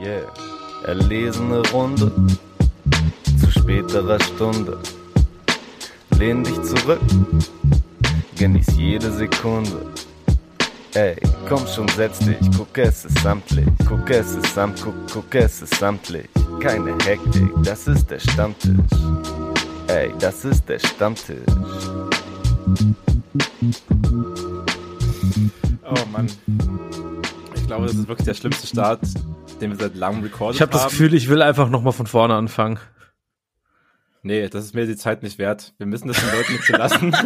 Yeah. Erlesene Runde zu späterer Stunde. Lehn dich zurück, genieß jede Sekunde. Ey, komm schon, setz dich, guck, es ist samtlich. Guck, es ist samt, guck, guck, es ist samtlich. Keine Hektik, das ist der Stammtisch. Ey, das ist der Stammtisch. Oh Mann. Ich glaube, das ist wirklich der schlimmste Start, den wir seit langem recorded Ich habe haben. das Gefühl, ich will einfach nochmal von vorne anfangen. Nee, das ist mir die Zeit nicht wert. Wir müssen das den Leuten nicht so lassen.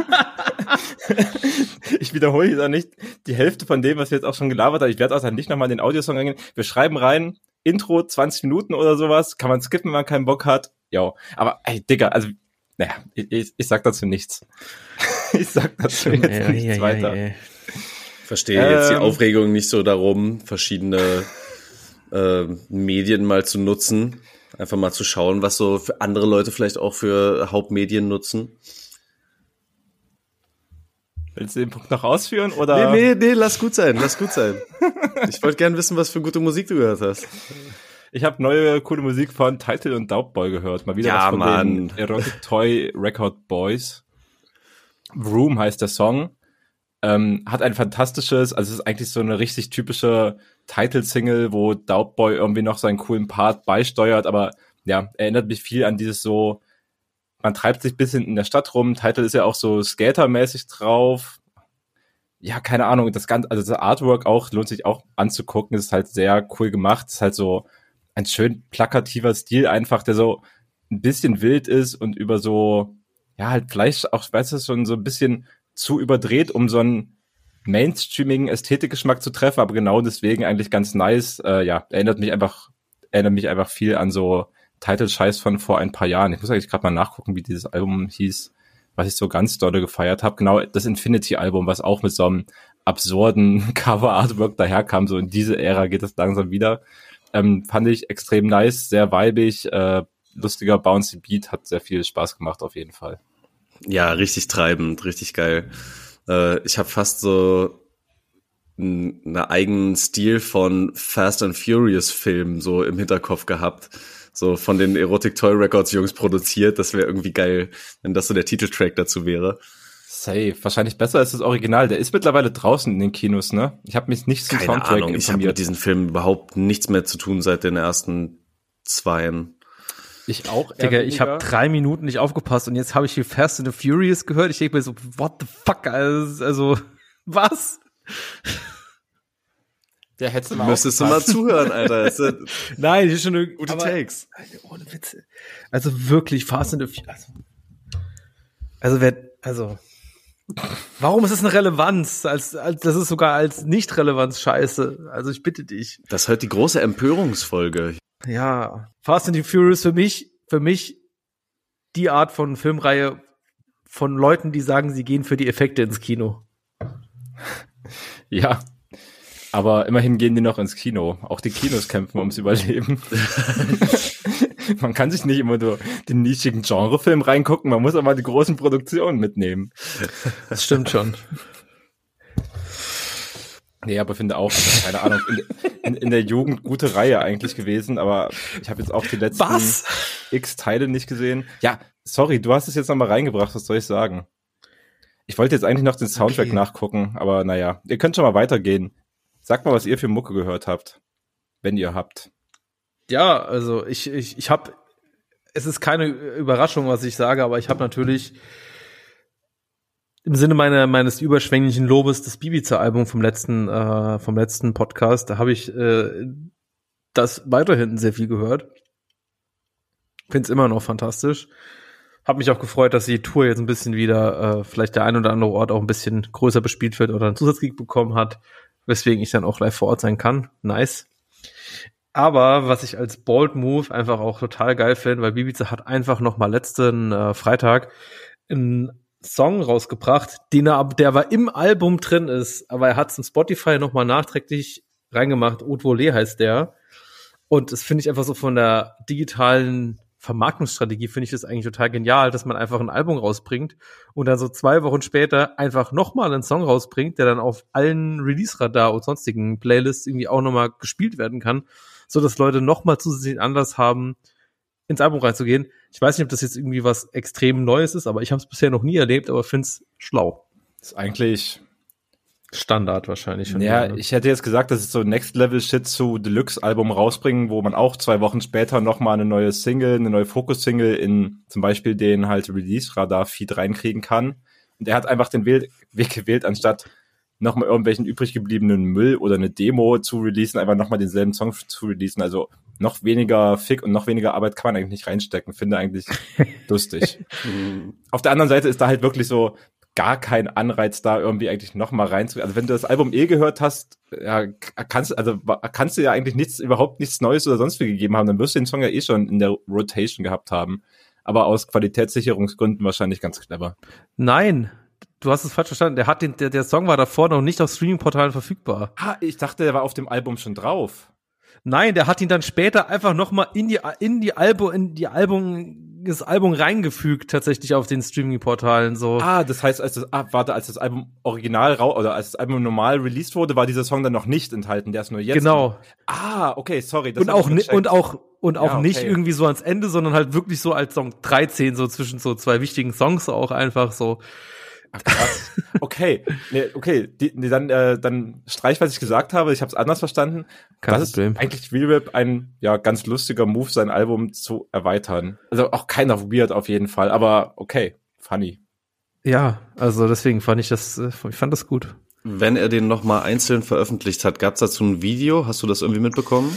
ich wiederhole hier nicht die Hälfte von dem, was wir jetzt auch schon gelabert haben. Ich werde auch dann nicht nochmal in den Audiosong eingehen. Wir schreiben rein, Intro 20 Minuten oder sowas. Kann man skippen, wenn man keinen Bock hat. Jo. Aber ey, Digga, also, naja, ich, ich, ich sag dazu nichts. ich sag dazu jetzt Ja, nichts ja, weiter. ja. Verstehe jetzt die Ähm. Aufregung nicht so darum, verschiedene äh, Medien mal zu nutzen. Einfach mal zu schauen, was so für andere Leute vielleicht auch für Hauptmedien nutzen. Willst du den Punkt noch ausführen oder? Nee, nee, nee, lass gut sein, lass gut sein. Ich wollte gern wissen, was für gute Musik du gehört hast. Ich habe neue coole Musik von Title und Doubtboy gehört. Mal wieder Ja, was von Mann. den Erotic Toy Record Boys. Room heißt der Song. Ähm, hat ein fantastisches, also es ist eigentlich so eine richtig typische Title-Single, wo Doubtboy irgendwie noch seinen coolen Part beisteuert, aber ja, erinnert mich viel an dieses so, man treibt sich bisschen in der Stadt rum. Title ist ja auch so Skater-mäßig drauf. Ja, keine Ahnung, das ganze, also das Artwork auch lohnt sich auch anzugucken. Ist halt sehr cool gemacht. Ist halt so ein schön plakativer Stil einfach, der so ein bisschen wild ist und über so, ja, halt vielleicht auch, weißt du, schon so ein bisschen zu überdreht, um so einen mainstreamigen Ästhetikgeschmack zu treffen, aber genau deswegen eigentlich ganz nice. Äh, ja, erinnert mich einfach, erinnert mich einfach viel an so Title-Scheiß von vor ein paar Jahren. Ich muss eigentlich gerade mal nachgucken, wie dieses Album hieß, was ich so ganz dolle gefeiert habe. Genau, das Infinity-Album, was auch mit so einem absurden Cover-Artwork daherkam. So in diese Ära geht es langsam wieder. Ähm, fand ich extrem nice, sehr weibig, äh, lustiger bouncy Beat, hat sehr viel Spaß gemacht auf jeden Fall. Ja, richtig treibend, richtig geil. Äh, ich habe fast so einen eigenen Stil von Fast and Furious Filmen so im Hinterkopf gehabt. So von den Erotic Toy Records Jungs produziert. Das wäre irgendwie geil, wenn das so der Titeltrack dazu wäre. Safe. Wahrscheinlich besser als das Original. Der ist mittlerweile draußen in den Kinos, ne? Ich habe mich nicht zum Keine Soundtrack Ahnung, ich habe informiert. mit diesen Filmen überhaupt nichts mehr zu tun seit den ersten zweien. Ich auch. Digga, ich habe drei Minuten nicht aufgepasst und jetzt habe ich hier Fast and the Furious gehört. Ich denke mir so, what the fuck? Also, also was? Der hätte Du müsstest du mal zuhören, Alter. Das sind Nein, das ist schon eine gute aber- Takes. Ohne Witze. Also wirklich Fast and the Furious. Also, also wer, also warum ist es eine Relevanz? Als, als das ist sogar als Nicht-Relevanz scheiße. Also ich bitte dich. Das ist halt die große Empörungsfolge. Ja, Fast and the Furious für mich, für mich die Art von Filmreihe von Leuten, die sagen, sie gehen für die Effekte ins Kino. Ja. Aber immerhin gehen die noch ins Kino. Auch die Kinos kämpfen ums Überleben. man kann sich nicht immer nur den nischigen Genrefilm reingucken, man muss auch mal die großen Produktionen mitnehmen. Das stimmt schon. Nee, aber finde auch, also, keine Ahnung, in, in, in der Jugend gute Reihe eigentlich gewesen, aber ich habe jetzt auch die letzten Was? x Teile nicht gesehen. Ja, sorry, du hast es jetzt nochmal reingebracht, was soll ich sagen? Ich wollte jetzt eigentlich noch den Soundtrack Okay. nachgucken, aber naja, ihr könnt schon mal weitergehen. Sagt mal, was ihr für Mucke gehört habt, wenn ihr habt. Ja, also ich, ich, ich habe, es ist keine Überraschung, was ich sage, aber ich habe natürlich im Sinne meiner, meines überschwänglichen Lobes das Bibiza-Album vom letzten, äh, vom letzten Podcast, da habe ich äh, das weiterhin sehr viel gehört. Finde es immer noch fantastisch. Hab mich auch gefreut, dass die Tour jetzt ein bisschen wieder, äh, vielleicht der ein oder andere Ort auch ein bisschen größer bespielt wird oder einen Zusatzgig bekommen hat, weswegen ich dann auch live vor Ort sein kann. Nice. Aber was ich als Bold Move einfach auch total geil finde, weil Bibiza hat einfach noch mal letzten äh, Freitag einen Song rausgebracht, den er, der aber im Album drin ist, aber er hat es in Spotify noch mal nachträglich reingemacht. Haute Volée heißt der. Und das finde ich einfach so von der digitalen Vermarktungsstrategie finde ich das eigentlich total genial, dass man einfach ein Album rausbringt und dann so zwei Wochen später einfach nochmal einen Song rausbringt, der dann auf allen Release-Radar und sonstigen Playlists irgendwie auch nochmal gespielt werden kann. so dass Leute noch mal zusätzlich Anlass haben, ins Album reinzugehen. Ich weiß nicht, ob das jetzt irgendwie was extrem Neues ist, aber ich habe es bisher noch nie erlebt, aber finde es schlau. Das ist eigentlich Standard wahrscheinlich schon. Ja, ne? ich hätte jetzt gesagt, das ist so Next Level Shit zu Deluxe Album rausbringen, wo man auch zwei Wochen später noch mal eine neue Single, eine neue Fokus Single in zum Beispiel den halt Release Radar Feed reinkriegen kann. Und er hat einfach den Weg gewählt, anstatt noch mal irgendwelchen übrig gebliebenen Müll oder eine Demo zu releasen, einfach noch mal denselben Song zu releasen. Also noch weniger Fick und noch weniger Arbeit kann man eigentlich nicht reinstecken. Finde eigentlich lustig. Auf der anderen Seite ist da halt wirklich so, gar kein Anreiz da irgendwie eigentlich noch mal reinzugehen. Also wenn du das Album eh gehört hast, ja, kannst also kannst du ja eigentlich nichts überhaupt nichts Neues oder sonst wie gegeben haben, dann wirst du den Song ja eh schon in der Rotation gehabt haben. Aber aus Qualitätssicherungsgründen wahrscheinlich ganz clever. Nein, du hast es falsch verstanden. Der hat den, der, der Song war davor noch nicht auf Streaming-Portalen verfügbar. Ah, ich dachte, der war auf dem Album schon drauf. Nein, der hat ihn dann später einfach noch mal in die in die Album in die Album das Album reingefügt tatsächlich auf den Streaming-Portalen so. Ah, das heißt, als das ah, warte, als das Album original rau oder als das Album normal released wurde, war dieser Song dann noch nicht enthalten. Der ist nur jetzt. Genau. Ah, okay, sorry. und auch ni- und auch und auch Ja, okay. nicht irgendwie so ans Ende, sondern halt wirklich so als Song 13 so zwischen so zwei wichtigen Songs auch einfach so. Ach, krass. Okay, nee, okay, die, nee, dann äh, dann streich, was ich gesagt habe. Ich habe es anders verstanden. Kein das Problem. ist eigentlich Real Rap ein ja ganz lustiger Move, sein Album zu erweitern. Also auch keiner weird auf jeden Fall, aber okay, funny. Ja, also deswegen fand ich das äh, ich fand das gut. Wenn er den nochmal einzeln veröffentlicht hat, gab es dazu ein Video? Hast du das irgendwie mitbekommen?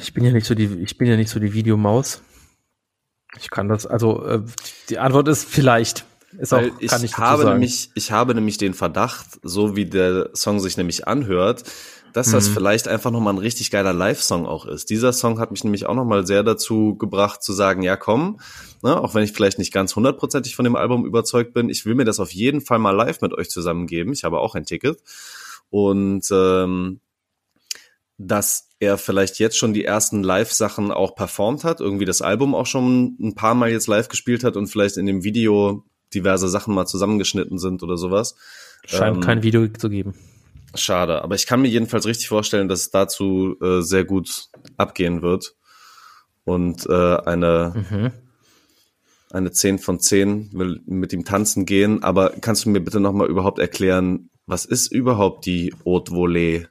Ich bin ja nicht so die ich bin ja nicht so die Videomaus. Ich kann das also äh, die Antwort ist vielleicht ist auch ich, ich habe nämlich, ich habe nämlich den Verdacht, so wie der Song sich nämlich anhört, dass das Mhm. vielleicht einfach nochmal ein richtig geiler Live-Song auch ist. Dieser Song hat mich nämlich auch nochmal sehr dazu gebracht zu sagen, ja komm, ne, auch wenn ich vielleicht nicht ganz hundertprozentig von dem Album überzeugt bin, ich will mir das auf jeden Fall mal live mit euch zusammengeben. Ich habe auch ein Ticket. Und ähm, dass er vielleicht jetzt schon die ersten Live-Sachen auch performt hat, irgendwie das Album auch schon ein paar Mal jetzt live gespielt hat und vielleicht in dem Video diverse Sachen mal zusammengeschnitten sind oder sowas. scheint ähm, kein Video zu geben. Schade, aber ich kann mir jedenfalls richtig vorstellen, dass es dazu äh, sehr gut abgehen wird. Und äh, eine, Mhm. eine 10 von 10 will mit ihm tanzen gehen. Aber kannst du mir bitte nochmal überhaupt erklären, was ist überhaupt die Haute Volée?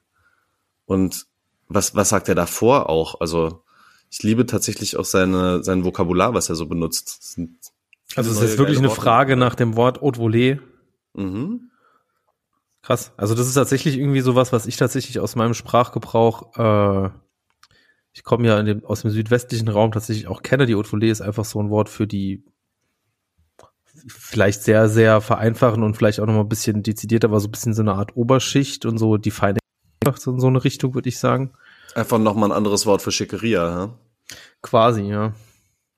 Und was, was sagt er davor auch? Also ich liebe tatsächlich auch seine, sein Vokabular, was er so benutzt. Das sind Also es ist wirklich eine Worte. Frage nach dem Wort Haute Volée. Mhm. Krass. Also das ist tatsächlich irgendwie sowas, was ich tatsächlich aus meinem Sprachgebrauch, äh, ich komme ja dem, aus dem südwestlichen Raum tatsächlich auch kenne. Die Haute Volée ist einfach so ein Wort für die vielleicht sehr, sehr vereinfachen und vielleicht auch noch mal ein bisschen dezidiert, aber so ein bisschen so eine Art Oberschicht und so die feine so in so eine Richtung, würde ich sagen. Einfach nochmal ein anderes Wort für Schickeria, ja? Quasi, ja.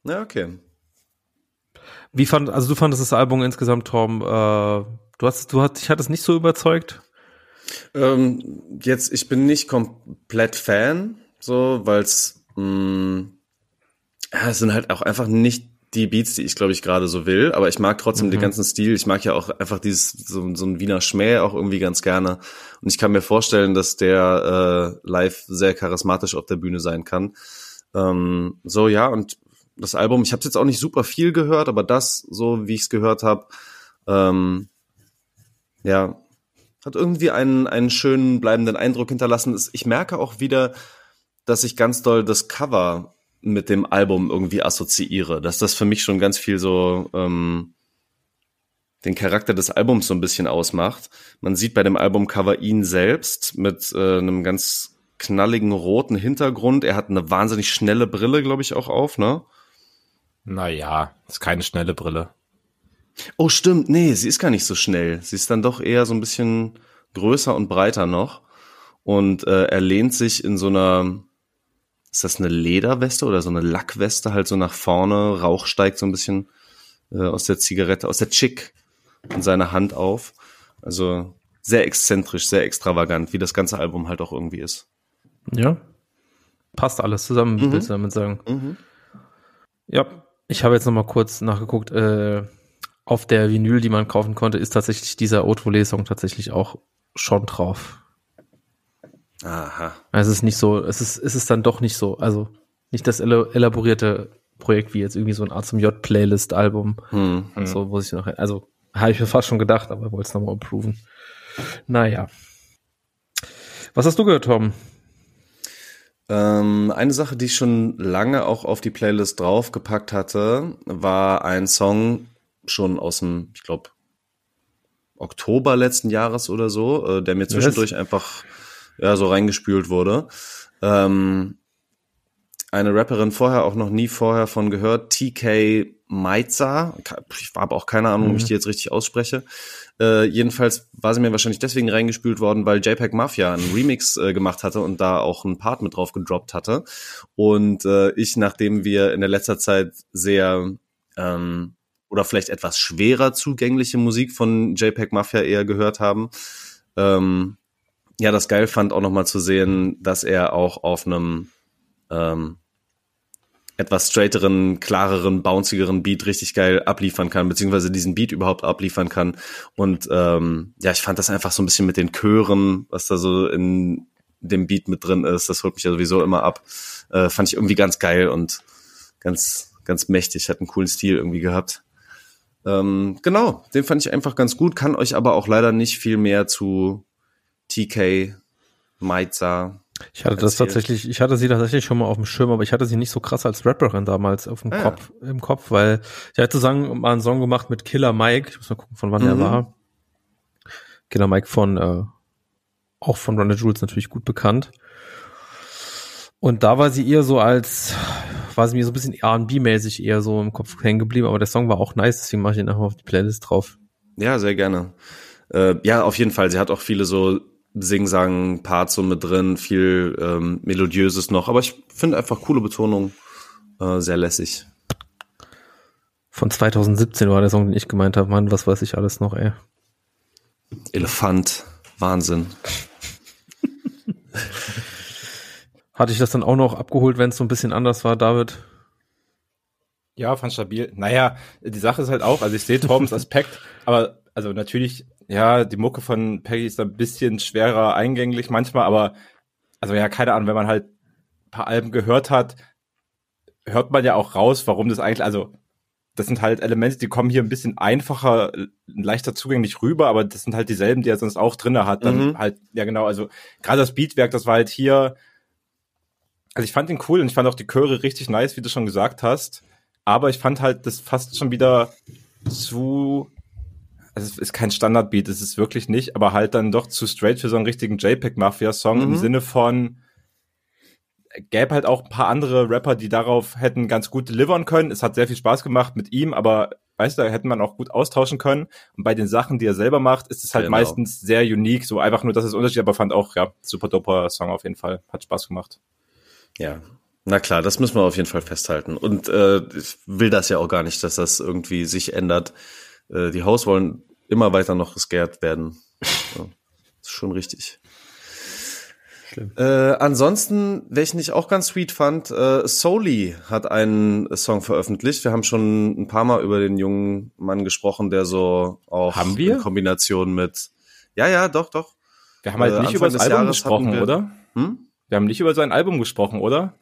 Ja, okay. Wie fand, also du fandest das Album insgesamt, Tom, äh, du hast, du hast, dich hat es nicht so überzeugt? Ähm, jetzt, ich bin nicht komplett Fan, so, weil es, ja, es sind halt auch einfach nicht die Beats, die ich, glaube ich, gerade so will, aber ich mag trotzdem den ganzen Stil. Ich mag ja auch einfach dieses, so, so ein Wiener Schmäh auch irgendwie ganz gerne. Und ich kann mir vorstellen, dass der äh, live sehr charismatisch auf der Bühne sein kann. Ähm, so, ja, und das Album, ich habe jetzt auch nicht super viel gehört, aber das, so wie ich es gehört habe, ähm, ja, hat irgendwie einen, einen schönen bleibenden Eindruck hinterlassen. Ich merke auch wieder, dass ich ganz doll das Cover mit dem Album irgendwie assoziiere, dass das für mich schon ganz viel so ähm, den Charakter des Albums so ein bisschen ausmacht. Man sieht bei dem Albumcover ihn selbst mit äh, einem ganz knalligen roten Hintergrund. Er hat eine wahnsinnig schnelle Brille, glaube ich, auch auf, ne? Naja, ist keine schnelle Brille. Oh, stimmt. Nee, sie ist gar nicht so schnell. Sie ist dann doch eher so ein bisschen größer und breiter noch. Und äh, er lehnt sich in so einer, ist das eine Lederweste oder so eine Lackweste halt so nach vorne. Rauch steigt so ein bisschen äh, aus der Zigarette, aus der Chick in seiner Hand auf. Also sehr exzentrisch, sehr extravagant, wie das ganze Album halt auch irgendwie ist. Ja. Passt alles zusammen, Mhm. willst du damit sagen? Mhm. Ja, ich habe jetzt noch mal kurz nachgeguckt. Äh, auf der Vinyl, die man kaufen konnte, ist tatsächlich dieser Song tatsächlich auch schon drauf. Aha. Also es ist nicht so, es ist, es ist dann doch nicht so, also nicht das elaborierte Projekt wie jetzt irgendwie so ein A zum J Playlist Album. Hm. Hm. So muss ich noch, also habe ich mir fast schon gedacht, aber wollte es nochmal approven. Naja. Was hast du gehört, Tom? Ähm, eine Sache, die ich schon lange auch auf die Playlist draufgepackt hatte, war ein Song schon aus dem, ich glaube, Oktober letzten Jahres oder so, äh, der mir zwischendurch einfach ja so reingespült wurde. Ähm, eine Rapperin vorher auch noch nie vorher von gehört, TK Meiza. Ich habe auch keine Ahnung, ob ich die jetzt richtig ausspreche. Äh, jedenfalls war sie mir wahrscheinlich deswegen reingespült worden, weil JPEG Mafia einen Remix äh, gemacht hatte und da auch einen Part mit drauf gedroppt hatte. Und äh, ich, nachdem wir in der letzter Zeit sehr ähm, oder vielleicht etwas schwerer zugängliche Musik von JPEG Mafia eher gehört haben, ähm, ja, das geil fand auch nochmal zu sehen, dass er auch auf einem ähm, etwas straighteren, klareren, bouncigeren Beat richtig geil abliefern kann, beziehungsweise diesen Beat überhaupt abliefern kann. Und ähm, ja, ich fand das einfach so ein bisschen mit den Chören, was da so in dem Beat mit drin ist, das holt mich ja sowieso immer ab. Äh, fand ich irgendwie ganz geil und ganz, ganz mächtig, hat einen coolen Stil irgendwie gehabt. Ähm, genau, den fand ich einfach ganz gut, kann euch aber auch leider nicht viel mehr zu TK, Meiza, Ich hatte das erzählt. tatsächlich, ich hatte sie tatsächlich schon mal auf dem Schirm, aber ich hatte sie nicht so krass als Rapperin damals auf dem Ah, ja. Kopf, im Kopf, weil ich hatte sagen, mal einen Song gemacht mit Killer Mike. Ich muss mal gucken, von wann Mhm. war. Killer Mike von, äh, auch von Ronald Jules natürlich gut bekannt. Und da war sie eher so als, war sie mir so ein bisschen R&B-mäßig eher so im Kopf hängen geblieben, aber der Song war auch nice, deswegen mache ich ihn einfach auf die Playlist drauf. Ja, sehr gerne. Äh, ja, auf jeden Fall. Sie hat auch viele so Sing-Sang-Parts so mit drin, viel ähm, Melodiöses noch. Aber ich finde einfach coole Betonung, äh, sehr lässig. Von 2017 war der Song, den ich gemeint habe. Mann, was weiß ich alles noch, ey. Elefant, Wahnsinn. Hatte ich das dann auch noch abgeholt, wenn es so ein bisschen anders war, David? Ja, fand stabil. Naja, die Sache ist halt auch, also ich sehe Torbens Aspekt, aber also natürlich, ja, die Mucke von Peggy ist ein bisschen schwerer eingänglich manchmal, aber also ja, keine Ahnung, wenn man halt ein paar Alben gehört hat, hört man ja auch raus, warum das eigentlich, also das sind halt Elemente, die kommen hier ein bisschen einfacher, leichter zugänglich rüber, aber das sind halt dieselben, die er sonst auch drinne hat. Dann Mhm. halt, ja genau, also gerade das Beatwerk, das war halt hier, also ich fand den cool und ich fand auch die Chöre richtig nice, wie du schon gesagt hast. Aber ich fand halt das fast schon wieder zu, also es ist kein Standardbeat, es ist wirklich nicht, aber halt dann doch zu straight für so einen richtigen JPEG-Mafia-Song im Mhm. Sinne von, gäbe halt auch ein paar andere Rapper, die darauf hätten ganz gut delivern können. Es hat sehr viel Spaß gemacht mit ihm, aber weißt du, da hätte man auch gut austauschen können. Und bei den Sachen, die er selber macht, ist es halt Genau. meistens sehr unique, so einfach nur, dass es Unterschied, aber fand auch, ja, super doper Song auf jeden Fall. Hat Spaß gemacht. Ja, na klar, das müssen wir auf jeden Fall festhalten. Und äh, ich will das ja auch gar nicht, dass das irgendwie sich ändert. Äh, die Haus wollen immer weiter noch gescared werden. Ja, ist schon richtig. Äh, ansonsten, welchen ich auch ganz sweet fand, äh, Soli hat einen Song veröffentlicht. Wir haben schon ein paar Mal über den jungen Mann gesprochen, der so auch Haben wir? in Kombination mit Ja, ja, doch, doch. Wir haben halt Äh, nicht Anfang über das Album Jahres gesprochen, wir- oder? Hm? Wir haben nicht über sein Album gesprochen, oder?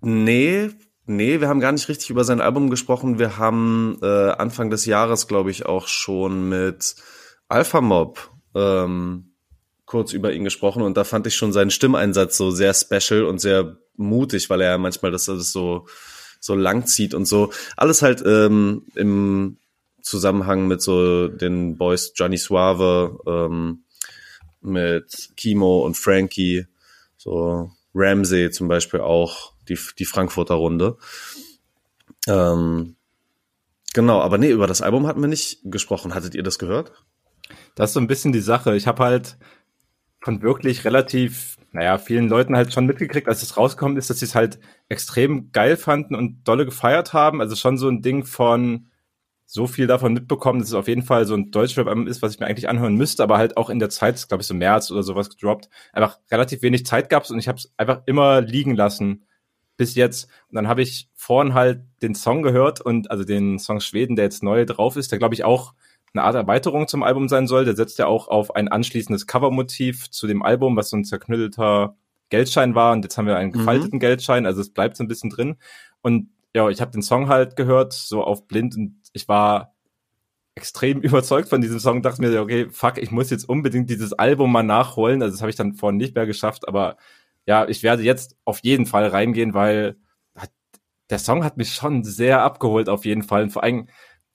Nee, nee, wir haben gar nicht richtig über sein Album gesprochen. Wir haben äh, Anfang des Jahres, glaube ich, auch schon mit Alpha Mob ähm, kurz über ihn gesprochen und da fand ich schon seinen Stimmeinsatz so sehr special und sehr mutig, weil er ja manchmal das alles so so lang zieht und so. Alles halt ähm, im Zusammenhang mit so den Boys Johnny Suave, ähm, mit Kimo und Frankie, so Ramsey zum Beispiel auch, die, die Frankfurter Runde. Ähm, genau, aber nee, über das Album hatten wir nicht gesprochen. Hattet ihr das gehört? Das ist so ein bisschen die Sache. Ich habe halt von wirklich relativ, naja, vielen Leuten halt schon mitgekriegt, als es rausgekommen ist, dass sie es halt extrem geil fanden und dolle gefeiert haben. Also schon so ein Ding von so viel davon mitbekommen, dass es auf jeden Fall so ein Deutschrap-Album ist, was ich mir eigentlich anhören müsste, aber halt auch in der Zeit, glaube ich, so März oder sowas gedroppt, einfach relativ wenig Zeit gab's und ich habe es einfach immer liegen lassen bis jetzt. Und dann habe ich vorhin halt den Song gehört und also den Song Schweden, der jetzt neu drauf ist, der glaube ich auch eine Art Erweiterung zum Album sein soll. Der setzt ja auch auf ein anschließendes Covermotiv zu dem Album, was so ein zerknüttelter Geldschein war. Und jetzt haben wir einen Mhm. gefalteten Geldschein, also es bleibt so ein bisschen drin. Und ja, ich habe den Song halt gehört, so auf blind und ich war extrem überzeugt von diesem Song, dachte mir, okay, fuck, ich muss jetzt unbedingt dieses Album mal nachholen. Also das habe ich dann vorhin nicht mehr geschafft, aber ja, ich werde jetzt auf jeden Fall reingehen, weil hat- der Song hat mich schon sehr abgeholt auf jeden Fall. Und vor allem,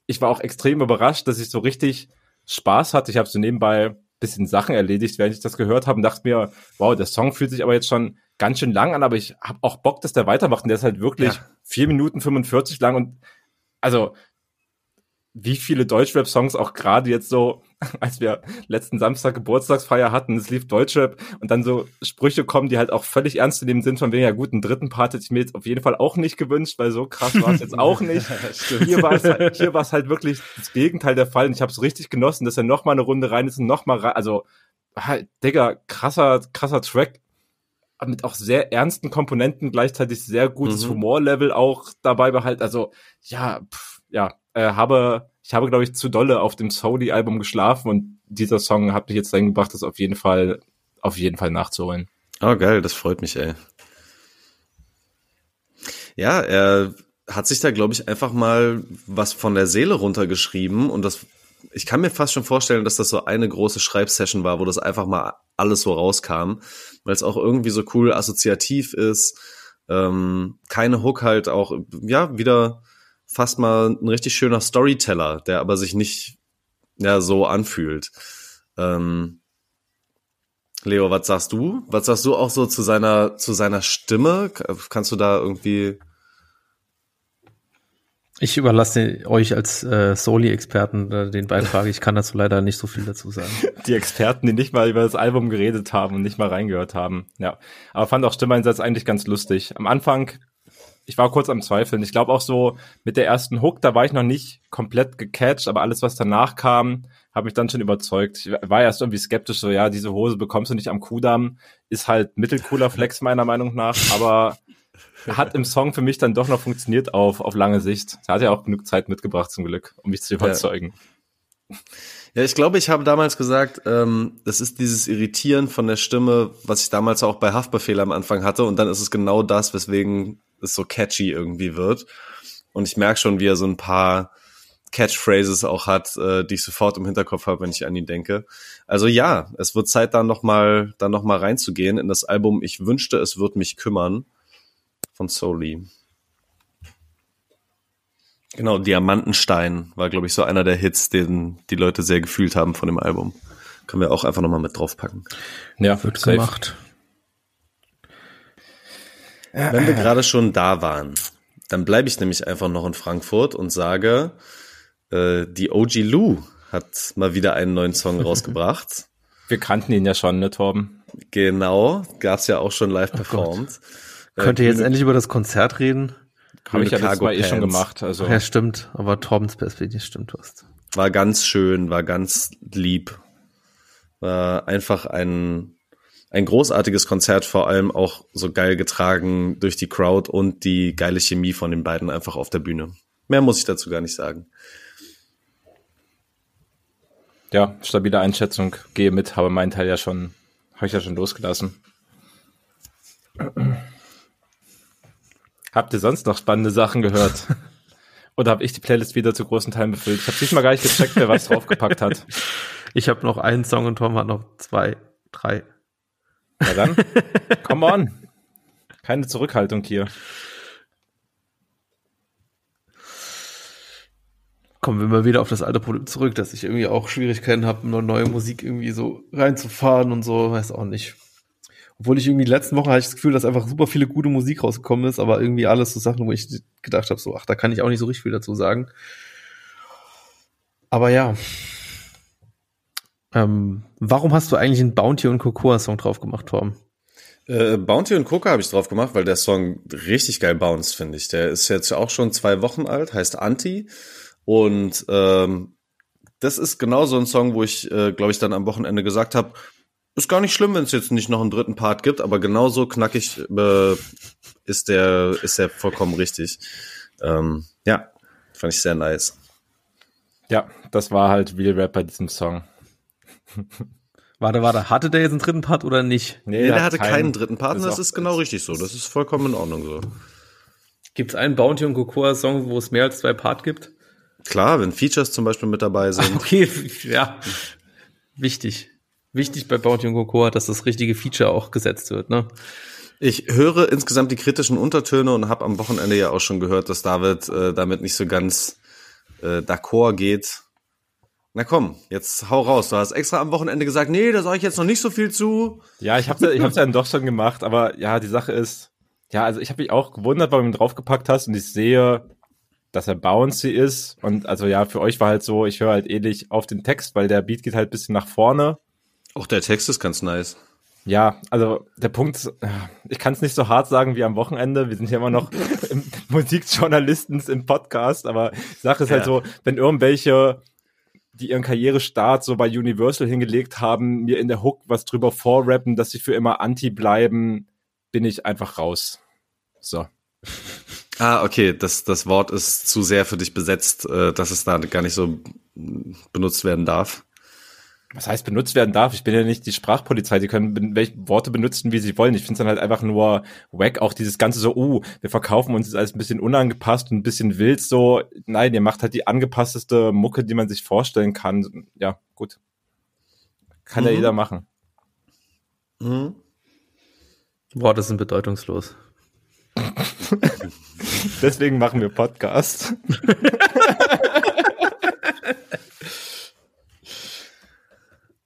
ich war auch extrem überrascht, dass ich so richtig Spaß hatte. Ich habe so nebenbei bisschen Sachen erledigt, während ich das gehört habe und dachte mir, wow, der Song fühlt sich aber jetzt schon ganz schön lang an, aber ich habe auch Bock, dass der weitermacht. Und der ist halt wirklich Ja. vier Minuten 45 lang und also wie viele Deutschrap-Songs auch gerade jetzt so, als wir letzten Samstag Geburtstagsfeier hatten, es lief Deutschrap und dann so Sprüche kommen, die halt auch völlig ernst zu nehmen sind, von wegen, ja gut, einen dritten Part hätte ich mir jetzt auf jeden Fall auch nicht gewünscht, weil so krass war es jetzt auch nicht. Hier war es halt, hier war es halt wirklich das Gegenteil der Fall und ich habe es richtig genossen, dass er noch mal eine Runde rein ist und noch mal rein, also halt, Digga, krasser, krasser Track mit auch sehr ernsten Komponenten, gleichzeitig sehr gutes Mhm. Humorlevel auch dabei behalten. Also ja, pff, ja, äh, habe ich habe glaube ich zu dolle auf dem Soli Album geschlafen und dieser Song hat mich jetzt dahin gebracht, das auf jeden Fall auf jeden Fall nachzuholen. Oh, geil, das freut mich, ey. Ja, er hat sich da, glaube ich, einfach mal was von der Seele runtergeschrieben und das, ich kann mir fast schon vorstellen, dass das so eine große Schreibsession war, wo das einfach mal alles so rauskam, weil es auch irgendwie so cool assoziativ ist, ähm, keine Hook halt auch, ja, wieder fast mal ein richtig schöner Storyteller, der aber sich nicht, ja, so anfühlt. Ähm, Leo, was sagst du? Was sagst du auch so zu seiner, zu seiner Stimme? Kannst du da irgendwie, Ich überlasse euch als äh, Soli-Experten äh, den Beitrag. Ich kann dazu leider nicht so viel dazu sagen. Die Experten, die nicht mal über das Album geredet haben und nicht mal reingehört haben. Ja, aber fand auch Stimmeinsatz eigentlich ganz lustig. Am Anfang, ich war kurz am Zweifeln. Ich glaube auch so mit der ersten Hook, da war ich noch nicht komplett gecatcht, aber alles, was danach kam, hat mich dann schon überzeugt. Ich war erst irgendwie skeptisch, so ja, diese Hose bekommst du nicht am Kudamm, ist halt mittelcooler Flex meiner Meinung nach, aber hat im Song für mich dann doch noch funktioniert auf, auf lange Sicht. Er hat ja auch genug Zeit mitgebracht zum Glück, um mich zu überzeugen. Ja, ich glaube, ich habe damals gesagt, ähm, das ist dieses Irritieren von der Stimme, was ich damals auch bei Haftbefehl am Anfang hatte. Und dann ist es genau das, weswegen es so catchy irgendwie wird. Und ich merke schon, wie er so ein paar Catchphrases auch hat, äh, die ich sofort im Hinterkopf habe, wenn ich an ihn denke. Also ja, es wird Zeit, da noch mal, da noch mal reinzugehen in das Album. Ich wünschte, es wird mich kümmern von Soli. Genau, Diamantenstein war, glaube ich, so einer der Hits, den die Leute sehr gefühlt haben von dem Album. Können wir auch einfach nochmal mit draufpacken. Ja, Wird safe. gemacht. Wenn wir gerade schon da waren, dann bleibe ich nämlich einfach noch in Frankfurt und sage, äh, die OG Lou hat mal wieder einen neuen Song rausgebracht. Wir kannten ihn ja schon, ne, Torben? Genau, gab's ja auch schon live performt. Könnt ihr jetzt endlich über das Konzert reden? Habe ich ja letztes Mal eh schon gemacht. Also Ja, stimmt. Aber Torbens Perspektive stimmt, du hast. War ganz schön, war ganz lieb. War einfach ein, ein großartiges Konzert, vor allem auch so geil getragen durch die Crowd und die geile Chemie von den beiden einfach auf der Bühne. Mehr muss ich dazu gar nicht sagen. ja, stabile Einschätzung. Gehe mit, habe meinen Teil ja schon, habe ich ja schon losgelassen. Habt ihr sonst noch spannende Sachen gehört? Oder habe ich die Playlist wieder zu großen Teilen befüllt? Ich habe diesmal gar nicht gecheckt, wer was draufgepackt hat. Ich habe noch einen Song und Tom hat noch zwei, drei. Na dann, come on. Keine Zurückhaltung hier. Kommen wir mal wieder auf das alte Problem zurück, dass ich irgendwie auch Schwierigkeiten habe, nur neue Musik irgendwie so reinzufahren und so, weiß auch nicht. Obwohl ich irgendwie die letzten Wochen hatte ich das Gefühl, dass einfach super viele gute Musik rausgekommen ist, aber irgendwie alles so Sachen, wo ich gedacht habe, so, ach, da kann ich auch nicht so richtig viel dazu sagen. Aber ja. Ähm, warum hast du eigentlich einen Bounty und Cocoa Song drauf gemacht, Torben? Äh, Bounty und Coca habe ich drauf gemacht, weil der Song richtig geil bounced, finde ich. Der ist jetzt auch schon zwei Wochen alt, heißt Anti. Und ähm, das ist genau so ein Song, wo ich, äh, glaube ich, dann am Wochenende gesagt habe, ist gar nicht schlimm, wenn es jetzt nicht noch einen dritten Part gibt, aber genauso knackig äh, ist der ist der vollkommen richtig. Ähm, ja, fand ich sehr nice. Ja, das war halt Real Rap bei diesem Song. Warte, warte, hatte der jetzt einen dritten Part oder nicht? Nee, der hatte keinen, dritten Part und das ist genau richtig so. Das ist vollkommen in Ordnung so. Gibt es einen Bounty und Cocoa Song, wo es mehr als zwei Part gibt? Klar, wenn Features zum Beispiel mit dabei sind. Okay, ja. Wichtig. Wichtig bei Bounty und Cocoa, dass das richtige Feature auch gesetzt wird, ne? Ich höre insgesamt die kritischen Untertöne und habe am Wochenende ja auch schon gehört, dass David äh, damit nicht so ganz äh, d'accord geht. Na komm, jetzt hau raus. Du hast extra am Wochenende gesagt, nee, da sage ich jetzt noch nicht so viel zu. Ja, ich habe ich hab's dann doch schon gemacht, aber ja, die Sache ist, ja, also ich habe mich auch gewundert, warum du ihn draufgepackt hast und ich sehe, dass er bouncy ist und also ja, für euch war halt so, ich höre halt ähnlich auf den Text, weil der Beat geht halt bisschen nach vorne. Auch der Text ist ganz nice. Ja, also der Punkt, ich kann es nicht so hart sagen wie am Wochenende. Wir sind ja immer noch im Musikjournalistens im Podcast, aber die Sache ist halt ja. halt so, wenn irgendwelche, die ihren Karrierestart so bei Universal hingelegt haben, mir in der Hook was drüber vorrappen, dass sie für immer Anti bleiben, bin ich einfach raus. So. Ah, okay, das, das Wort ist zu sehr für dich besetzt, äh, dass es da gar nicht so benutzt werden darf was heißt benutzt werden darf. Ich bin ja nicht die Sprachpolizei, die können welche Worte benutzen, wie sie wollen. Ich finde es dann halt einfach nur wack, auch dieses ganze so, uh, wir verkaufen uns jetzt alles ein bisschen unangepasst und ein bisschen wild so. Nein, ihr macht halt die angepassteste Mucke, die man sich vorstellen kann. Ja, gut. Kann mhm. ja jeder machen. Mhm. Worte sind bedeutungslos. Deswegen machen wir Podcast.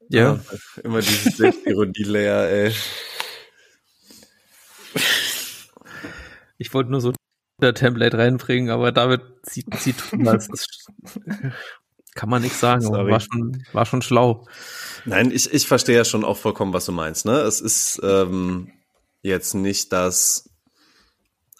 Ja. ja immer dieses Selbstironie-Layer, ey. Ich wollte nur so ein Template reinbringen, aber David zieht, zieht das. kann man nicht sagen, Sorry. war schon, war schon schlau. Nein, ich, ich verstehe ja schon auch vollkommen, was du meinst. Ne? Es ist ähm, jetzt nicht das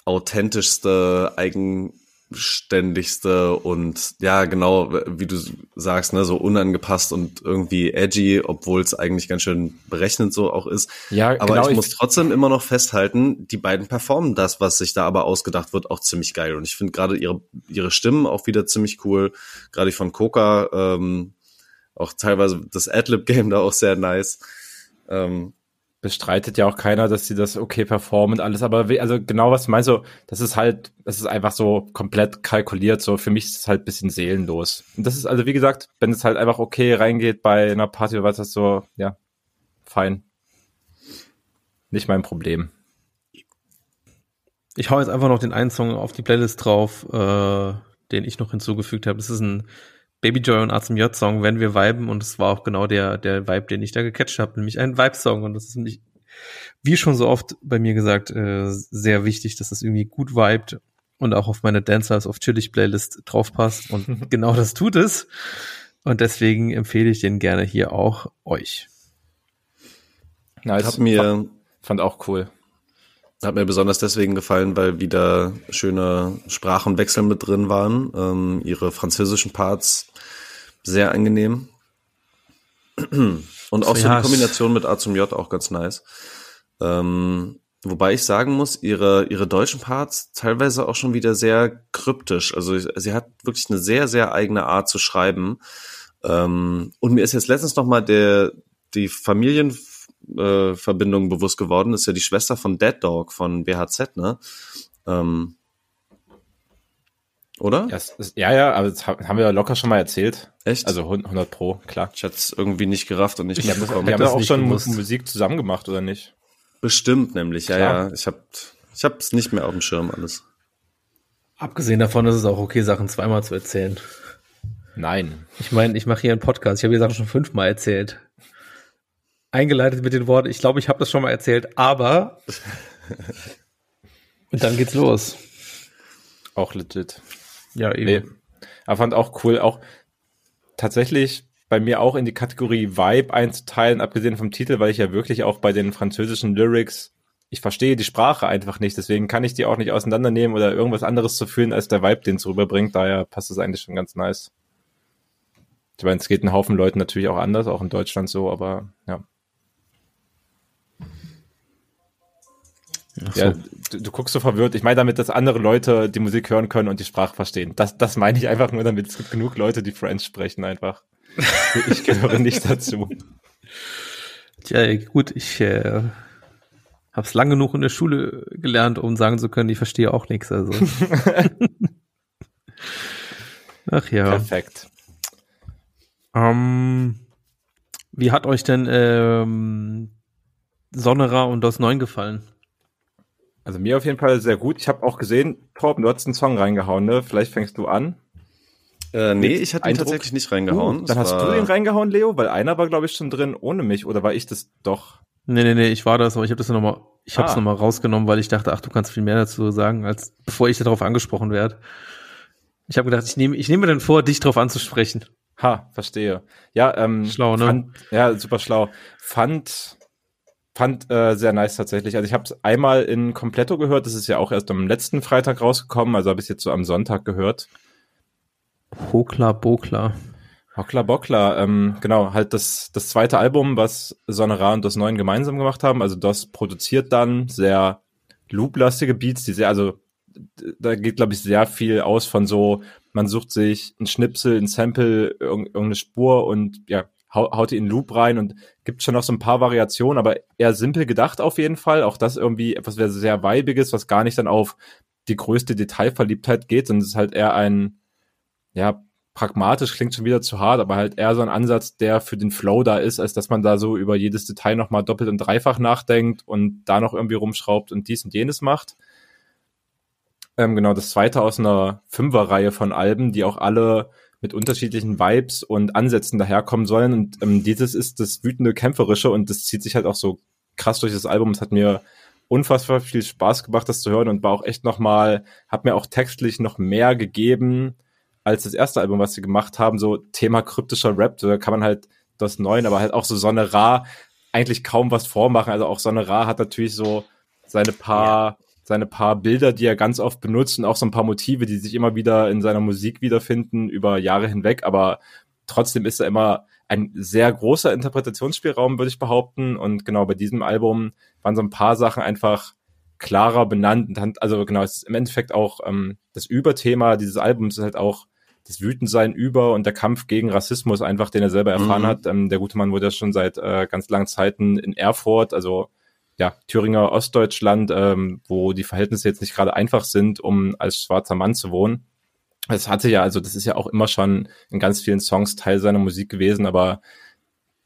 authentischste, eigen ständigste und ja, genau, wie du sagst, ne, so unangepasst und irgendwie edgy, obwohl es eigentlich ganz schön berechnend so auch ist. Ja, aber genau, ich, ich muss trotzdem immer noch festhalten, die beiden performen das, was sich da aber ausgedacht wird, auch ziemlich geil. Und ich finde gerade ihre, ihre Stimmen auch wieder ziemlich cool. Gerade von Coca, ähm, auch teilweise das Adlib-Game da auch sehr nice. Ähm, bestreitet ja auch keiner, dass sie das okay performen und alles, aber also genau was meinst du, das ist halt, das ist einfach so komplett kalkuliert, so für mich ist es halt bisschen seelenlos. Und das ist also, wie gesagt, wenn es halt einfach okay reingeht bei einer Party oder was, das so, ja, fein. Nicht mein Problem. Ich hau jetzt einfach noch den einen Song auf die Playlist drauf, äh, den ich noch hinzugefügt habe. Das ist ein Baby Joy und A zum J Song, wenn wir viben und es war auch genau der der Vibe, den ich da gecatcht habe, nämlich ein Vibe Song und das ist nicht wie schon so oft bei mir gesagt äh, sehr wichtig, dass das irgendwie gut vibet und auch auf meine Dancers of Chillig Playlist draufpasst und genau das tut es und deswegen empfehle ich den gerne hier auch euch. Nice. Hat mir fand auch cool. Hat mir besonders deswegen gefallen, weil wieder schöne Sprachenwechsel mit drin waren. Ähm, ihre französischen Parts sehr angenehm. Und auch so, ja, die Kombination mit A zum J auch ganz nice. Ähm, wobei ich sagen muss, ihre, ihre deutschen Parts teilweise auch schon wieder sehr kryptisch. Also sie hat wirklich eine sehr, sehr eigene Art zu schreiben. Ähm, und mir ist jetzt letztens noch mal der, die Familien äh, Verbindung bewusst geworden. Das ist ja die Schwester von Dead Dog von BHZ, ne? Ähm, oder? Ja, ist, ja, ja, aber das haben wir locker schon mal erzählt. Echt? Also 100 Pro, klar. Ich hatte es irgendwie nicht gerafft und nicht ich mitbekommen. Wir haben ja auch schon gewusst. Musik zusammen gemacht, oder nicht? Bestimmt nämlich, ja, klar. ja. Ich habe ich hab's nicht mehr auf dem Schirm alles. Abgesehen davon ist es auch okay, Sachen zweimal zu erzählen. Nein. Ich meine, ich mache hier einen Podcast. Ich habe die Sachen schon fünfmal erzählt eingeleitet mit den Worten, ich glaube, ich habe das schon mal erzählt, aber und dann geht's los. Auch legit. Ja, eben. Nee. Aber fand auch cool, auch tatsächlich bei mir auch in die Kategorie Vibe einzuteilen, abgesehen vom Titel, weil ich ja wirklich auch bei den französischen Lyrics, ich verstehe die Sprache einfach nicht, deswegen kann ich die auch nicht auseinandernehmen oder irgendwas anderes zu fühlen, als der Vibe, den es rüberbringt, daher passt es eigentlich schon ganz nice. Ich meine, es geht einen Haufen Leuten natürlich auch anders, auch in Deutschland so, aber ja. So. Ja, du, du, guckst so verwirrt. Ich meine damit, dass andere Leute die Musik hören können und die Sprache verstehen. Das, das meine ich einfach nur damit. Es gibt genug Leute, die French sprechen einfach. ich gehöre nicht dazu. Tja, gut, ich äh, habe es lang genug in der Schule gelernt, um sagen zu können, ich verstehe auch nichts. Also. Ach ja. Perfekt. Ähm, wie hat euch denn ähm, Sonnerer und DOS 9 gefallen? Also mir auf jeden Fall sehr gut. Ich habe auch gesehen, Torben, du hast einen Song reingehauen, ne? Vielleicht fängst du an. Äh, nee, ich hatte ihn tatsächlich nicht reingehauen. Uh, dann hast du den reingehauen, Leo, weil einer war, glaube ich, schon drin ohne mich, oder war ich das doch? Nee, nee, nee, ich war das, aber ich habe das nochmal, ich habe es ah. nochmal rausgenommen, weil ich dachte, ach, du kannst viel mehr dazu sagen, als bevor ich darauf angesprochen werde. Ich habe gedacht, ich nehme, ich nehme mir dann vor, dich darauf anzusprechen. Ha, verstehe. Ja, ähm, schlau, ne? Fand, ja, super schlau. Fand, fand äh, sehr nice tatsächlich. Also ich habe es einmal in Kompletto gehört. Das ist ja auch erst am letzten Freitag rausgekommen. Also habe ich jetzt so am Sonntag gehört. Hokla Bokla. Hockler Bockler, ähm, genau, halt das, das zweite Album, was Sonora und das Neuen gemeinsam gemacht haben. Also das produziert dann sehr looplastige Beats, die sehr, also da geht, glaube ich, sehr viel aus von so, man sucht sich ein Schnipsel, ein Sample, irgendeine Spur und ja, haut die in Loop rein und gibt schon noch so ein paar Variationen, aber eher simpel gedacht auf jeden Fall. Auch das irgendwie etwas sehr weibiges, was gar nicht dann auf die größte Detailverliebtheit geht, sondern es ist halt eher ein, ja, pragmatisch klingt schon wieder zu hart, aber halt eher so ein Ansatz, der für den Flow da ist, als dass man da so über jedes Detail nochmal doppelt und dreifach nachdenkt und da noch irgendwie rumschraubt und dies und jenes macht. Ähm, genau, das zweite aus einer Fünferreihe von Alben, die auch alle mit unterschiedlichen Vibes und Ansätzen daherkommen sollen. Und ähm, dieses ist das wütende Kämpferische und das zieht sich halt auch so krass durch das Album. Es hat mir unfassbar viel Spaß gemacht, das zu hören und war auch echt nochmal, hat mir auch textlich noch mehr gegeben, als das erste Album, was sie gemacht haben, so Thema kryptischer Rap, da kann man halt das Neuen, aber halt auch so Sonne Ra eigentlich kaum was vormachen. Also auch Sonne Ra hat natürlich so seine paar. Seine paar Bilder, die er ganz oft benutzt und auch so ein paar Motive, die sich immer wieder in seiner Musik wiederfinden über Jahre hinweg, aber trotzdem ist er immer ein sehr großer Interpretationsspielraum, würde ich behaupten. Und genau bei diesem Album waren so ein paar Sachen einfach klarer benannt. Also genau, es ist im Endeffekt auch ähm, das Überthema dieses Albums ist halt auch das Wütendsein über und der Kampf gegen Rassismus einfach, den er selber erfahren mhm. hat. Ähm, der gute Mann wurde ja schon seit äh, ganz langen Zeiten in Erfurt, also ja, Thüringer Ostdeutschland, ähm, wo die Verhältnisse jetzt nicht gerade einfach sind, um als schwarzer Mann zu wohnen. Das hatte ja, also das ist ja auch immer schon in ganz vielen Songs Teil seiner Musik gewesen, aber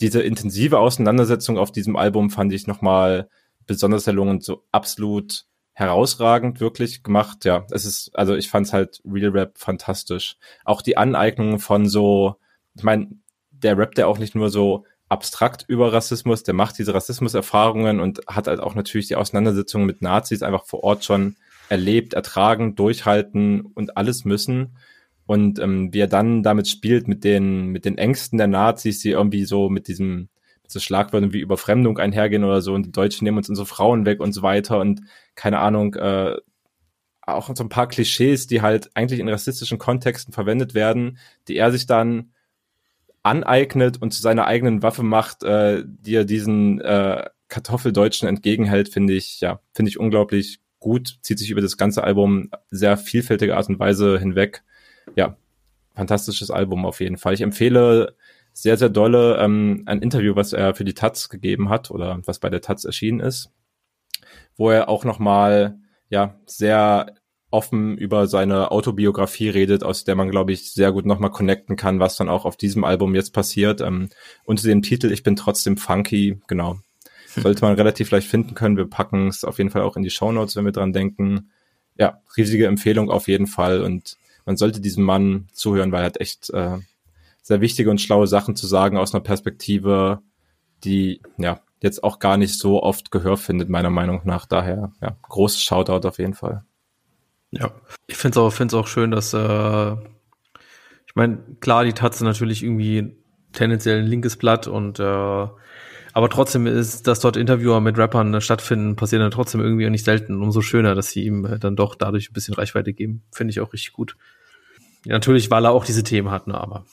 diese intensive Auseinandersetzung auf diesem Album fand ich nochmal besonders erlungen, so absolut herausragend wirklich gemacht. Ja, es ist, also ich fand es halt Real Rap fantastisch. Auch die Aneignung von so, ich meine, der rappt ja auch nicht nur so abstrakt über Rassismus, der macht diese Rassismuserfahrungen und hat halt auch natürlich die Auseinandersetzungen mit Nazis einfach vor Ort schon erlebt, ertragen, durchhalten und alles müssen. Und ähm, wie er dann damit spielt, mit den, mit den Ängsten der Nazis, die irgendwie so mit diesem so Schlagwörter wie Überfremdung einhergehen oder so und die Deutschen nehmen uns unsere Frauen weg und so weiter und keine Ahnung, äh, auch so ein paar Klischees, die halt eigentlich in rassistischen Kontexten verwendet werden, die er sich dann aneignet und zu seiner eigenen Waffe macht, äh, die er diesen äh, Kartoffeldeutschen entgegenhält, finde ich, ja, finde ich unglaublich gut, zieht sich über das ganze Album sehr vielfältige Art und Weise hinweg. Ja, fantastisches Album auf jeden Fall. Ich empfehle sehr, sehr dolle ähm, ein Interview, was er für die Taz gegeben hat oder was bei der Taz erschienen ist, wo er auch nochmal ja sehr offen über seine Autobiografie redet, aus der man, glaube ich, sehr gut nochmal connecten kann, was dann auch auf diesem Album jetzt passiert. Ähm, unter dem Titel Ich bin trotzdem funky, genau. Sollte man relativ leicht finden können. Wir packen es auf jeden Fall auch in die Show Notes, wenn wir dran denken. Ja, riesige Empfehlung auf jeden Fall und man sollte diesem Mann zuhören, weil er hat echt äh, sehr wichtige und schlaue Sachen zu sagen aus einer Perspektive, die ja jetzt auch gar nicht so oft Gehör findet, meiner Meinung nach. Daher, ja, großes Shoutout auf jeden Fall. Ja, ich finde es auch, find's auch schön, dass, äh, ich meine, klar, die Tatze natürlich irgendwie tendenziell ein linkes Blatt und äh, aber trotzdem ist, dass dort Interviewer mit Rappern stattfinden, passiert dann trotzdem irgendwie nicht selten. Umso schöner, dass sie ihm dann doch dadurch ein bisschen Reichweite geben. Finde ich auch richtig gut. Ja, natürlich, weil er auch diese Themen hat, ne, aber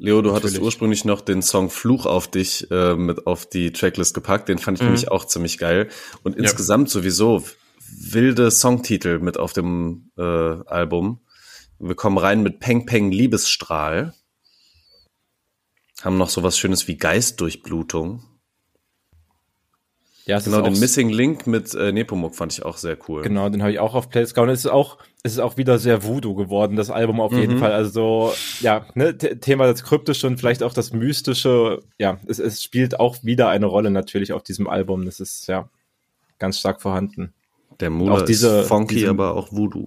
Leo, du Natürlich. hattest ursprünglich noch den Song Fluch auf dich äh, mit auf die Tracklist gepackt. Den fand ich mhm. nämlich auch ziemlich geil. Und ja. insgesamt sowieso wilde Songtitel mit auf dem äh, Album. Wir kommen rein mit Peng Peng Liebesstrahl. Haben noch sowas Schönes wie Geistdurchblutung. Ja, genau, den Missing Link mit äh, Nepomuk fand ich auch sehr cool. Genau, den habe ich auch auf Playlist gehauen. Es ist auch, es ist auch wieder sehr Voodoo geworden, das Album auf jeden mhm. Fall. Also ja, ne, Thema das Kryptische und vielleicht auch das Mystische. Ja, es, es spielt auch wieder eine Rolle natürlich auf diesem Album. Das ist ja ganz stark vorhanden. Der Mula diese, ist funky, diese, aber auch Voodoo.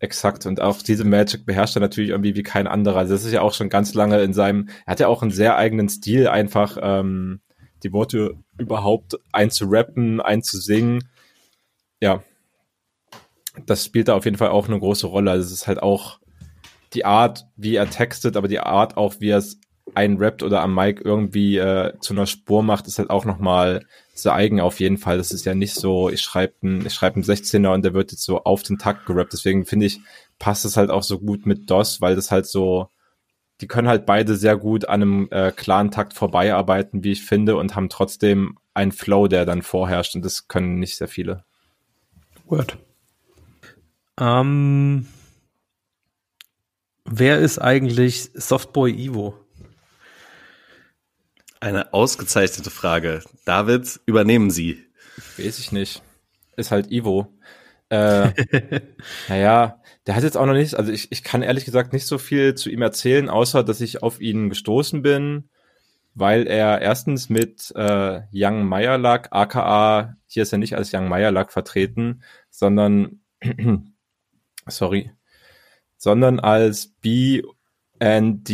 Exakt. Und auch diese Magic beherrscht er natürlich irgendwie wie kein anderer. Also das ist ja auch schon ganz lange in seinem, er hat ja auch einen sehr eigenen Stil einfach. Ähm, die Worte überhaupt einzurappen, einzusingen. Ja, das spielt da auf jeden Fall auch eine große Rolle. Also es ist halt auch die Art, wie er textet, aber die Art auch, wie er es einrappt oder am Mic irgendwie äh, zu einer Spur macht, ist halt auch nochmal sehr eigen auf jeden Fall. Das ist ja nicht so, ich schreibe einen, ich schreibe einen 16er und der wird jetzt so auf den Takt gerappt. Deswegen finde ich, passt es halt auch so gut mit DOS, weil das halt so die können halt beide sehr gut an einem äh, klaren Takt vorbeiarbeiten, wie ich finde, und haben trotzdem einen Flow, der dann vorherrscht. Und das können nicht sehr viele. Word. Ähm, wer ist eigentlich Softboy Ivo? Eine ausgezeichnete Frage. David, übernehmen Sie. Weiß ich nicht. Ist halt Ivo. Äh, naja, der hat jetzt auch noch nicht, also ich, ich kann ehrlich gesagt nicht so viel zu ihm erzählen, außer dass ich auf ihn gestoßen bin, weil er erstens mit äh, Young Meyerlack, aka, hier ist er nicht als Young Meyerlack vertreten, sondern, sorry, sondern als B and.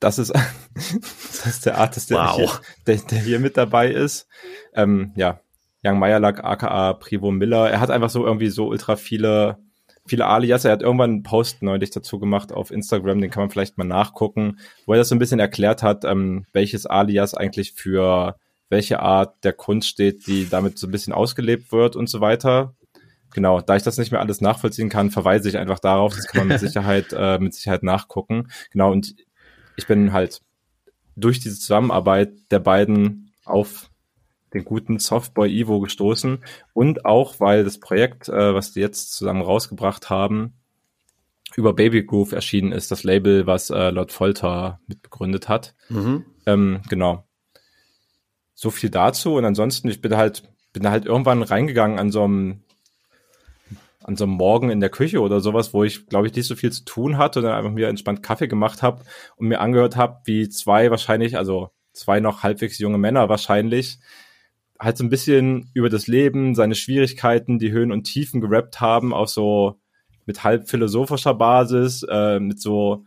Das ist, das ist der Artist, der, wow. hier, der, der hier mit dabei ist. Ähm, ja, Young Meyerlack, aka Privo Miller. Er hat einfach so irgendwie so ultra viele viele Alias. Er hat irgendwann einen Post neulich dazu gemacht auf Instagram, den kann man vielleicht mal nachgucken, wo er das so ein bisschen erklärt hat, ähm, welches Alias eigentlich für welche Art der Kunst steht, die damit so ein bisschen ausgelebt wird und so weiter. Genau, da ich das nicht mehr alles nachvollziehen kann, verweise ich einfach darauf. Das kann man mit Sicherheit, äh, mit Sicherheit nachgucken. Genau, und ich bin halt durch diese Zusammenarbeit der beiden auf den guten Softboy Ivo gestoßen und auch, weil das Projekt, äh, was die jetzt zusammen rausgebracht haben, über Baby Groove erschienen ist, das Label, was äh, Lord Folter mitbegründet hat. Mhm. Ähm, genau. So viel dazu und ansonsten, ich bin halt, bin halt irgendwann reingegangen an so einem an so einem Morgen in der Küche oder sowas, wo ich, glaube ich, nicht so viel zu tun hatte und dann einfach mir entspannt Kaffee gemacht habe und mir angehört habe, wie zwei wahrscheinlich, also zwei noch halbwegs junge Männer wahrscheinlich, halt so ein bisschen über das Leben, seine Schwierigkeiten, die Höhen und Tiefen gerappt haben, auch so mit halb philosophischer Basis, äh, mit so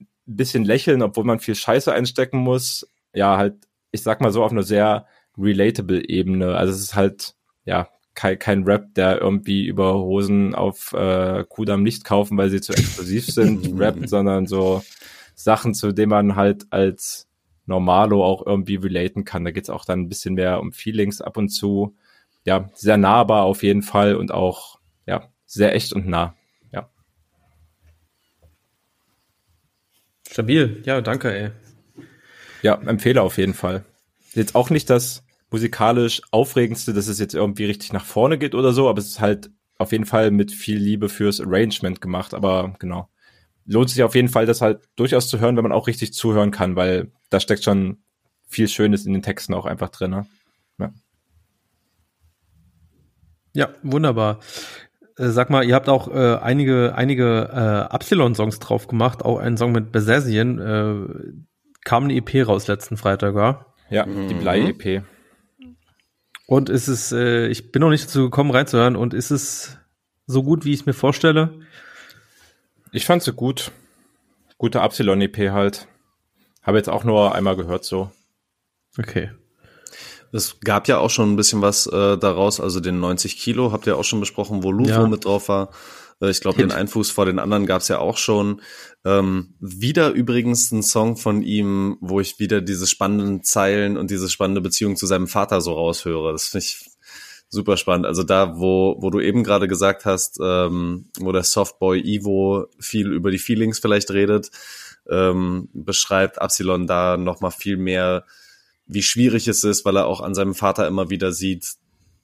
ein bisschen Lächeln, obwohl man viel Scheiße einstecken muss. Ja, halt, ich sag mal so auf einer sehr relatable Ebene. Also es ist halt, ja, kein, kein Rap, der irgendwie über Hosen auf äh, Kudam nicht kaufen, weil sie zu exklusiv sind, rappt, sondern so Sachen, zu denen man halt als Normalo auch irgendwie relaten kann. Da geht's auch dann ein bisschen mehr um Feelings ab und zu. Ja, sehr nahbar auf jeden Fall und auch ja, sehr echt und nah. Ja. Stabil, ja, danke, ey. Ja, empfehle auf jeden Fall. Jetzt auch nicht das musikalisch aufregendste, dass es jetzt irgendwie richtig nach vorne geht oder so, aber es ist halt auf jeden Fall mit viel Liebe fürs Arrangement gemacht, aber genau lohnt sich auf jeden Fall, das halt durchaus zu hören, wenn man auch richtig zuhören kann, weil da steckt schon viel Schönes in den Texten auch einfach drin. Ne? Ja. ja, wunderbar. Äh, sag mal, ihr habt auch äh, einige, einige äh, Absilon-Songs drauf gemacht, auch einen Song mit Besessien. Äh, kam eine EP raus letzten Freitag, war? Ja, die mhm. Blei-EP. Und ist es, äh, ich bin noch nicht dazu gekommen reinzuhören, und ist es so gut, wie ich es mir vorstelle? Ich fand sie gut. Gute Epsilon-EP halt. Habe jetzt auch nur einmal gehört so. Okay. Es gab ja auch schon ein bisschen was äh, daraus, also den 90 Kilo habt ihr auch schon besprochen, wo Lufo ja. mit drauf war. Äh, ich glaube, den Einfuß vor den anderen gab es ja auch schon. Ähm, wieder übrigens ein Song von ihm, wo ich wieder diese spannenden Zeilen und diese spannende Beziehung zu seinem Vater so raushöre. Das finde ich super spannend. Also da, wo, wo du eben gerade gesagt hast, ähm, wo der Softboy Ivo viel über die Feelings vielleicht redet, ähm, beschreibt Absilon da noch mal viel mehr, wie schwierig es ist, weil er auch an seinem Vater immer wieder sieht,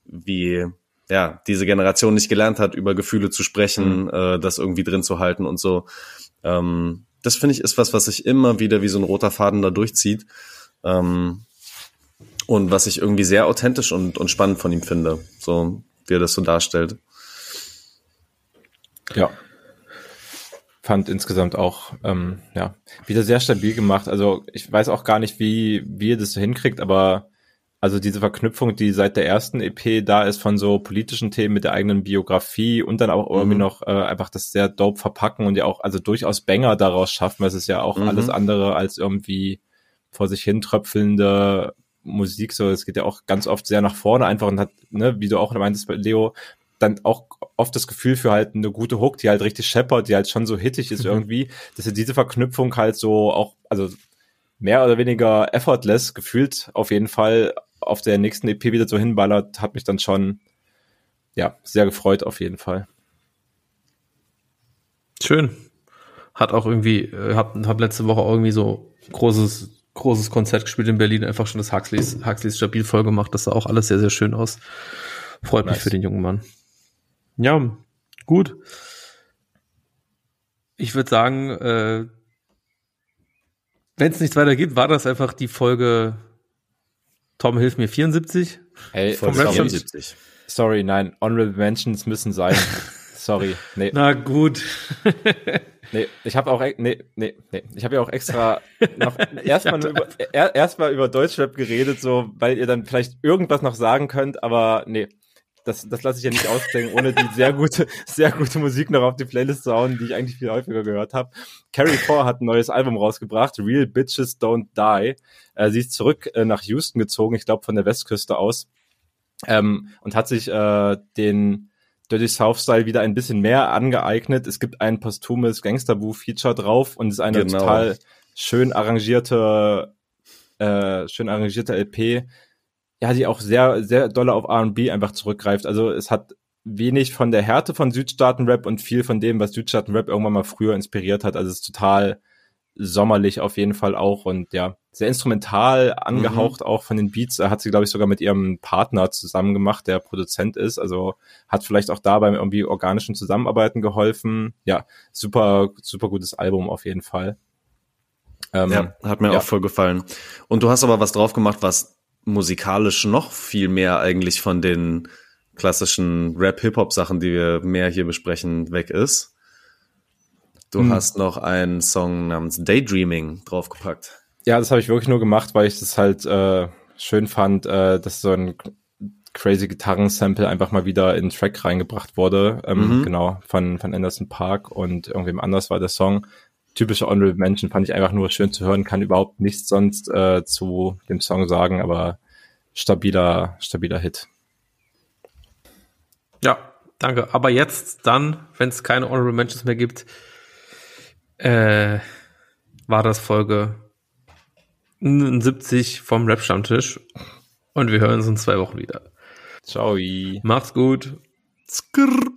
wie ja diese Generation nicht gelernt hat, über Gefühle zu sprechen, mhm. äh, das irgendwie drin zu halten und so. Ähm, das finde ich ist was, was sich immer wieder wie so ein roter Faden da durchzieht. Ähm, und was ich irgendwie sehr authentisch und, und spannend von ihm finde, so wie er das so darstellt. Ja. Fand insgesamt auch, ähm, ja, wieder sehr stabil gemacht. Also ich weiß auch gar nicht, wie, wie ihr das so hinkriegt, aber also diese Verknüpfung, die seit der ersten EP da ist von so politischen Themen mit der eigenen Biografie und dann auch irgendwie mhm. noch äh, einfach das sehr dope verpacken und ja auch also durchaus Banger daraus schaffen, weil es ist ja auch mhm. alles andere als irgendwie vor sich hin tröpfelnde Musik so, es geht ja auch ganz oft sehr nach vorne einfach und hat, ne, wie du auch meintest Leo, dann auch oft das Gefühl für halt eine gute Hook, die halt richtig scheppert, die halt schon so hittig ist mhm. irgendwie, dass er diese Verknüpfung halt so auch, also mehr oder weniger effortless gefühlt auf jeden Fall auf der nächsten EP wieder so hinballert, hat mich dann schon, ja, sehr gefreut auf jeden Fall. Schön. Hat auch irgendwie, äh, hab, hab letzte Woche irgendwie so großes großes Konzert gespielt in Berlin, einfach schon das Huxleys, Huxleys stabil voll gemacht. Das sah auch alles sehr, sehr schön aus. Freut nice. mich für den jungen Mann. Ja, gut. Ich würde sagen, äh, wenn es nichts weiter gibt, war das einfach die Folge Tom hilf mir 74. Hey, vom sorry, 74. Sorry, nein, Honorable Mentions müssen sein. sorry, nee. Na gut. Nee, ich habe auch nee, nee, nee. Ich habe ja auch extra noch erstmal über erstmal über Deutschrap geredet, so weil ihr dann vielleicht irgendwas noch sagen könnt, aber nee. Das, das lasse ich ja nicht ausdenken, ohne die sehr gute, sehr gute Musik noch auf die Playlist zu hauen, die ich eigentlich viel häufiger gehört habe. Carrie Four hat ein neues Album rausgebracht, Real Bitches Don't Die. Äh, sie ist zurück äh, nach Houston gezogen, ich glaube von der Westküste aus, ähm, und hat sich äh, den Dirty South Style wieder ein bisschen mehr angeeignet. Es gibt ein posthumes Gangster-Boo-Feature drauf und es ist eine genau. total schön arrangierte, äh, schön arrangierte LP, ja, die auch sehr, sehr doll auf R&B einfach zurückgreift. Also es hat wenig von der Härte von Südstaaten-Rap und viel von dem, was Südstaaten-Rap irgendwann mal früher inspiriert hat. Also es ist total sommerlich auf jeden Fall auch und ja, sehr instrumental angehaucht mhm. auch von den Beats. Er hat sie, glaube ich, sogar mit ihrem Partner zusammen gemacht, der Produzent ist. Also hat vielleicht auch da beim irgendwie organischen Zusammenarbeiten geholfen. Ja, super, super gutes Album auf jeden Fall. Ähm, ja, hat mir ja. auch voll gefallen. Und du hast aber was drauf gemacht, was musikalisch noch viel mehr eigentlich von den klassischen Rap-Hip-Hop-Sachen, die wir mehr hier besprechen, weg ist. Du hm. hast noch einen Song namens Daydreaming draufgepackt. Ja, das habe ich wirklich nur gemacht, weil ich das halt äh, schön fand, äh, dass so ein crazy Gitarren-Sample einfach mal wieder in den Track reingebracht wurde. Ähm, mhm. Genau, von, von Anderson Park und irgendwem anders war der Song. Typische Honorable Mention fand ich einfach nur schön zu hören, kann überhaupt nichts sonst äh, zu dem Song sagen, aber stabiler, stabiler Hit. Ja, danke. Aber jetzt dann, wenn es keine Honorable Mentions mehr gibt, äh, war das Folge 70 vom Rap-Stammtisch. Und wir hören uns in zwei Wochen wieder. Ciao. Macht's gut. Skrrr.